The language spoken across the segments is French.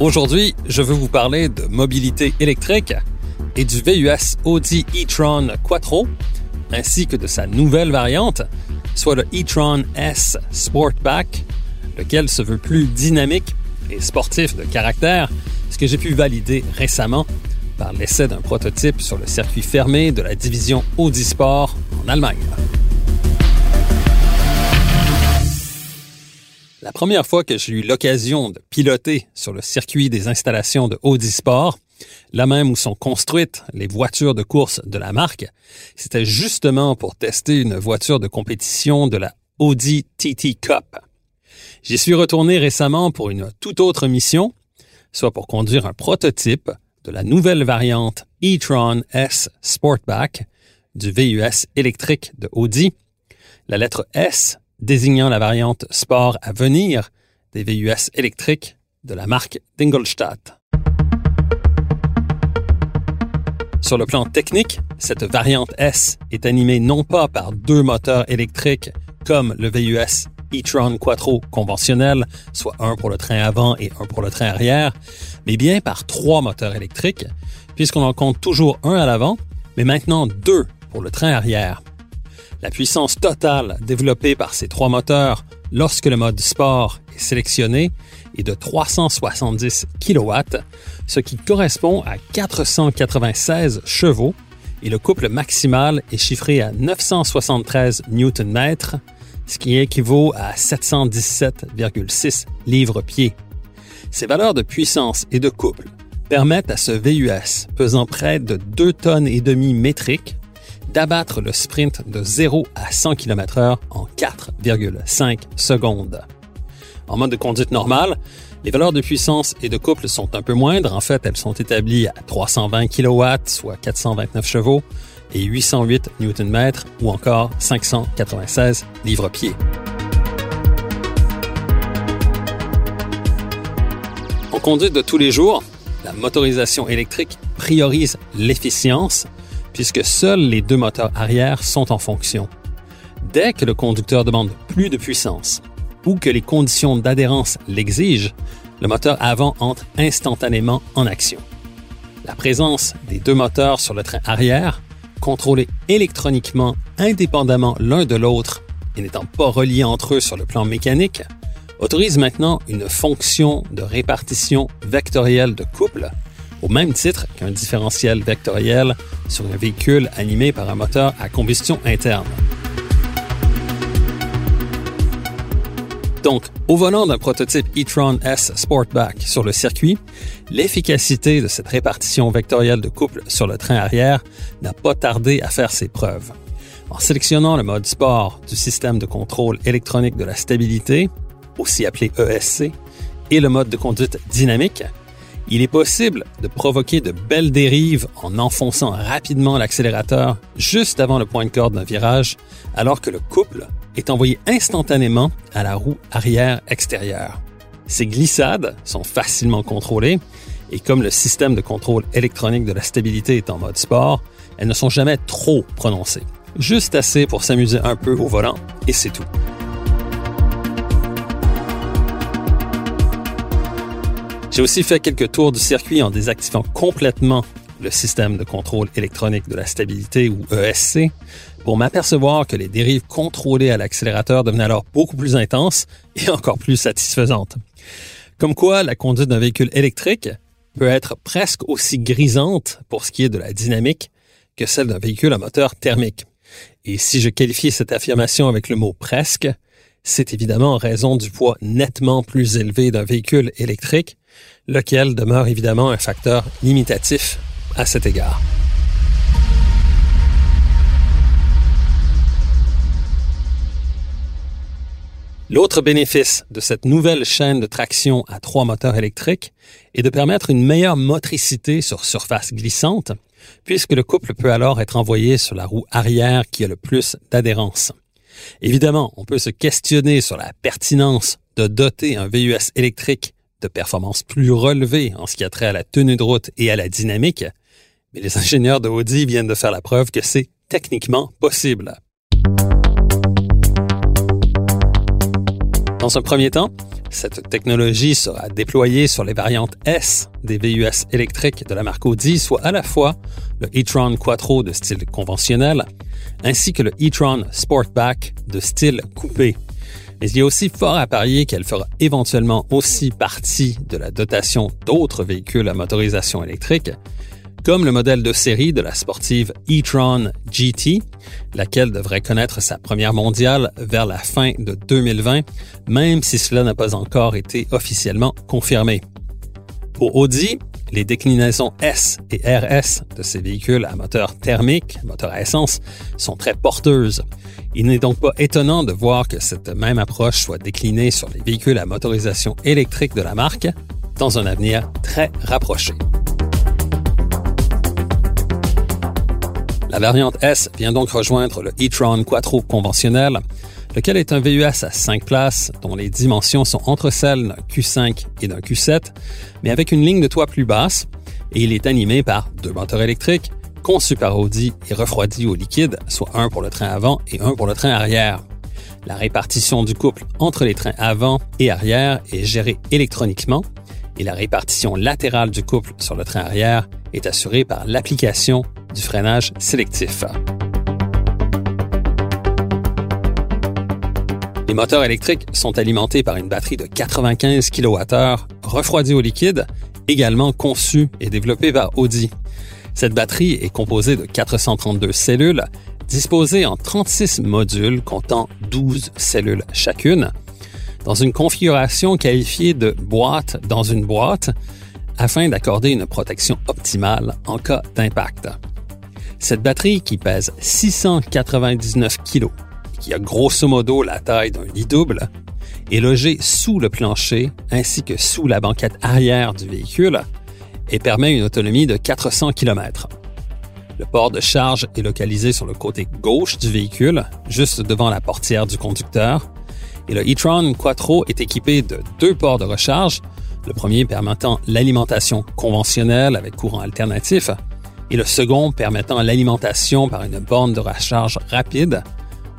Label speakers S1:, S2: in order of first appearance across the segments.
S1: Aujourd'hui, je veux vous parler de mobilité électrique et du VUS Audi e-tron Quattro, ainsi que de sa nouvelle variante, soit le e-tron S Sportback, lequel se veut plus dynamique et sportif de caractère, ce que j'ai pu valider récemment par l'essai d'un prototype sur le circuit fermé de la division Audi Sport en Allemagne. La première fois que j'ai eu l'occasion de piloter sur le circuit des installations de Audi Sport, là même où sont construites les voitures de course de la marque, c'était justement pour tester une voiture de compétition de la Audi TT Cup. J'y suis retourné récemment pour une toute autre mission, soit pour conduire un prototype de la nouvelle variante e-tron S Sportback du VUS électrique de Audi. La lettre S désignant la variante sport à venir des VUS électriques de la marque Dingolstadt. Sur le plan technique, cette variante S est animée non pas par deux moteurs électriques comme le VUS e-tron Quattro conventionnel, soit un pour le train avant et un pour le train arrière, mais bien par trois moteurs électriques, puisqu'on en compte toujours un à l'avant, mais maintenant deux pour le train arrière. La puissance totale développée par ces trois moteurs lorsque le mode sport est sélectionné est de 370 kW, ce qui correspond à 496 chevaux, et le couple maximal est chiffré à 973 Nm, ce qui équivaut à 717,6 livres-pieds. Ces valeurs de puissance et de couple permettent à ce VUS pesant près de 2 tonnes et demi métriques d'abattre le sprint de 0 à 100 km/h en 4,5 secondes. En mode de conduite normale, les valeurs de puissance et de couple sont un peu moindres. En fait, elles sont établies à 320 kW, soit 429 chevaux, et 808 Nm ou encore 596 livres-pieds. En conduite de tous les jours, la motorisation électrique priorise l'efficience puisque seuls les deux moteurs arrière sont en fonction. Dès que le conducteur demande plus de puissance ou que les conditions d'adhérence l'exigent, le moteur avant entre instantanément en action. La présence des deux moteurs sur le train arrière, contrôlés électroniquement indépendamment l'un de l'autre et n'étant pas reliés entre eux sur le plan mécanique, autorise maintenant une fonction de répartition vectorielle de couple au même titre qu'un différentiel vectoriel sur un véhicule animé par un moteur à combustion interne. Donc, au volant d'un prototype e-tron S Sportback sur le circuit, l'efficacité de cette répartition vectorielle de couple sur le train arrière n'a pas tardé à faire ses preuves. En sélectionnant le mode sport du système de contrôle électronique de la stabilité, aussi appelé ESC, et le mode de conduite dynamique, il est possible de provoquer de belles dérives en enfonçant rapidement l'accélérateur juste avant le point de corde d'un virage, alors que le couple est envoyé instantanément à la roue arrière extérieure. Ces glissades sont facilement contrôlées et comme le système de contrôle électronique de la stabilité est en mode sport, elles ne sont jamais trop prononcées. Juste assez pour s'amuser un peu au volant et c'est tout. J'ai aussi fait quelques tours du circuit en désactivant complètement le système de contrôle électronique de la stabilité ou ESC pour m'apercevoir que les dérives contrôlées à l'accélérateur devenaient alors beaucoup plus intenses et encore plus satisfaisantes. Comme quoi, la conduite d'un véhicule électrique peut être presque aussi grisante pour ce qui est de la dynamique que celle d'un véhicule à moteur thermique. Et si je qualifiais cette affirmation avec le mot presque, c'est évidemment en raison du poids nettement plus élevé d'un véhicule électrique lequel demeure évidemment un facteur limitatif à cet égard. L'autre bénéfice de cette nouvelle chaîne de traction à trois moteurs électriques est de permettre une meilleure motricité sur surface glissante, puisque le couple peut alors être envoyé sur la roue arrière qui a le plus d'adhérence. Évidemment, on peut se questionner sur la pertinence de doter un VUS électrique de performances plus relevées en ce qui a trait à la tenue de route et à la dynamique, mais les ingénieurs de Audi viennent de faire la preuve que c'est techniquement possible. Dans un premier temps, cette technologie sera déployée sur les variantes S des VUS électriques de la marque Audi, soit à la fois le e-tron Quattro de style conventionnel ainsi que le e-tron Sportback de style coupé. Mais il y a aussi fort à parier qu'elle fera éventuellement aussi partie de la dotation d'autres véhicules à motorisation électrique, comme le modèle de série de la sportive e-tron GT, laquelle devrait connaître sa première mondiale vers la fin de 2020, même si cela n'a pas encore été officiellement confirmé. Pour Audi, les déclinaisons S et RS de ces véhicules à moteur thermique, moteur à essence, sont très porteuses. Il n'est donc pas étonnant de voir que cette même approche soit déclinée sur les véhicules à motorisation électrique de la marque dans un avenir très rapproché. La variante S vient donc rejoindre le e-tron Quattro conventionnel, lequel est un VUS à 5 places dont les dimensions sont entre celles d'un Q5 et d'un Q7, mais avec une ligne de toit plus basse, et il est animé par deux moteurs électriques, conçus par Audi et refroidis au liquide, soit un pour le train avant et un pour le train arrière. La répartition du couple entre les trains avant et arrière est gérée électroniquement et la répartition latérale du couple sur le train arrière est assurée par l'application du freinage sélectif. Les moteurs électriques sont alimentés par une batterie de 95 kWh refroidie au liquide, également conçue et développée par Audi. Cette batterie est composée de 432 cellules disposées en 36 modules comptant 12 cellules chacune, dans une configuration qualifiée de boîte dans une boîte afin d'accorder une protection optimale en cas d'impact. Cette batterie qui pèse 699 kg, qui a grosso modo la taille d'un lit double, est logée sous le plancher ainsi que sous la banquette arrière du véhicule et permet une autonomie de 400 km. Le port de charge est localisé sur le côté gauche du véhicule, juste devant la portière du conducteur, et le e-tron Quattro est équipé de deux ports de recharge, le premier permettant l'alimentation conventionnelle avec courant alternatif, et le second permettant l'alimentation par une borne de recharge rapide,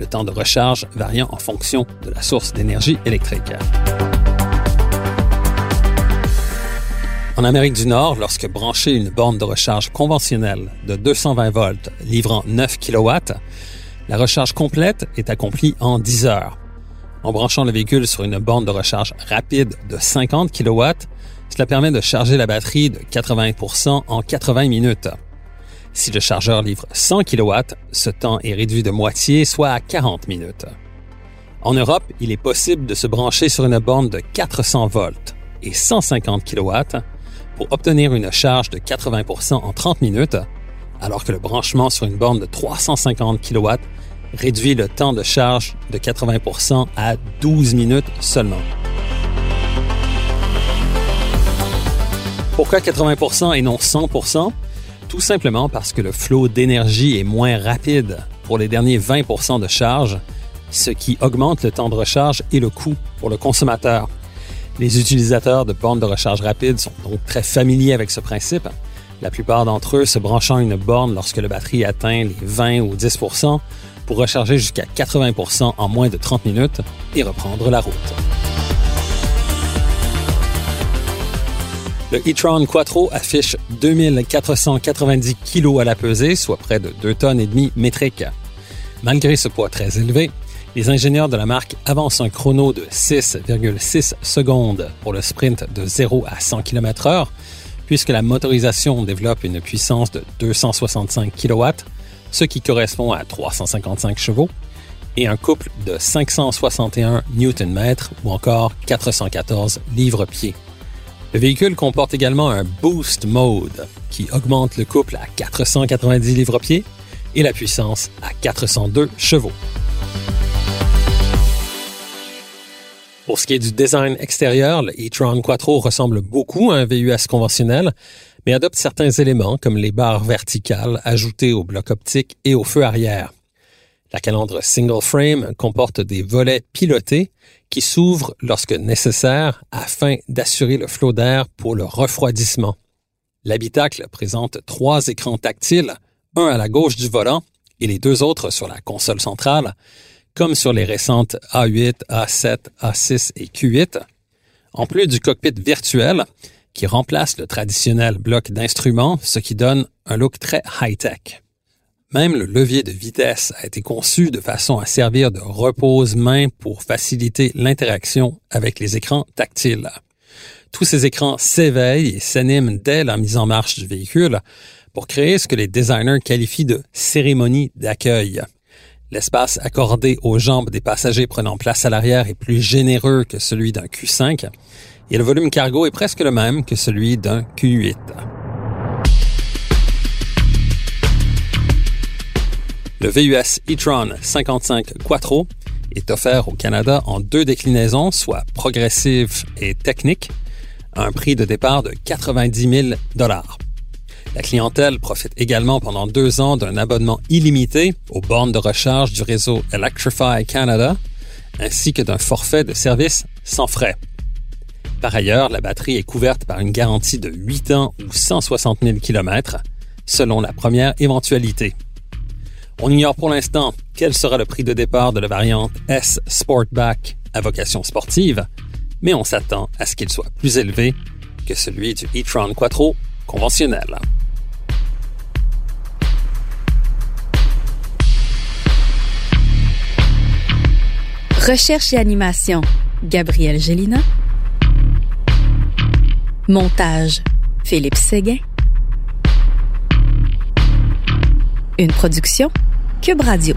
S1: le temps de recharge variant en fonction de la source d'énergie électrique. En Amérique du Nord, lorsque brancher une borne de recharge conventionnelle de 220 volts livrant 9 kW, la recharge complète est accomplie en 10 heures. En branchant le véhicule sur une borne de recharge rapide de 50 kW, cela permet de charger la batterie de 80% en 80 minutes. Si le chargeur livre 100 kW, ce temps est réduit de moitié, soit à 40 minutes. En Europe, il est possible de se brancher sur une borne de 400 volts et 150 kW pour obtenir une charge de 80% en 30 minutes, alors que le branchement sur une borne de 350 kW réduit le temps de charge de 80% à 12 minutes seulement. Pourquoi 80% et non 100% tout simplement parce que le flot d'énergie est moins rapide pour les derniers 20% de charge, ce qui augmente le temps de recharge et le coût pour le consommateur. Les utilisateurs de bornes de recharge rapide sont donc très familiers avec ce principe. La plupart d'entre eux se branchant une borne lorsque la batterie atteint les 20 ou 10 pour recharger jusqu'à 80% en moins de 30 minutes et reprendre la route. Le e-tron Quattro affiche 2490 kg à la pesée, soit près de 2 tonnes et métriques. Malgré ce poids très élevé, les ingénieurs de la marque avancent un chrono de 6,6 secondes pour le sprint de 0 à 100 km/h, puisque la motorisation développe une puissance de 265 kW, ce qui correspond à 355 chevaux, et un couple de 561 Nm ou encore 414 livres-pieds. Le véhicule comporte également un Boost Mode qui augmente le couple à 490 livres-pieds et la puissance à 402 chevaux. Pour ce qui est du design extérieur, le e-tron Quattro ressemble beaucoup à un VUS conventionnel, mais adopte certains éléments comme les barres verticales ajoutées au bloc optique et au feu arrière. La calandre single frame comporte des volets pilotés qui s'ouvrent lorsque nécessaire afin d'assurer le flot d'air pour le refroidissement. L'habitacle présente trois écrans tactiles, un à la gauche du volant et les deux autres sur la console centrale, comme sur les récentes A8, A7, A6 et Q8, en plus du cockpit virtuel qui remplace le traditionnel bloc d'instruments, ce qui donne un look très high-tech. Même le levier de vitesse a été conçu de façon à servir de repose-main pour faciliter l'interaction avec les écrans tactiles. Tous ces écrans s'éveillent et s'animent dès la mise en marche du véhicule pour créer ce que les designers qualifient de cérémonie d'accueil. L'espace accordé aux jambes des passagers prenant place à l'arrière est plus généreux que celui d'un Q5 et le volume cargo est presque le même que celui d'un Q8. Le VUS e-tron 55 Quattro est offert au Canada en deux déclinaisons, soit progressive et technique, à un prix de départ de 90 000 dollars. La clientèle profite également pendant deux ans d'un abonnement illimité aux bornes de recharge du réseau Electrify Canada, ainsi que d'un forfait de service sans frais. Par ailleurs, la batterie est couverte par une garantie de 8 ans ou 160 000 km, selon la première éventualité. On ignore pour l'instant quel sera le prix de départ de la variante S Sportback à vocation sportive, mais on s'attend à ce qu'il soit plus élevé que celui du e-tron Quattro conventionnel.
S2: Recherche et animation, Gabriel Gélina. Montage, Philippe Séguin. Une production, Cube Radio.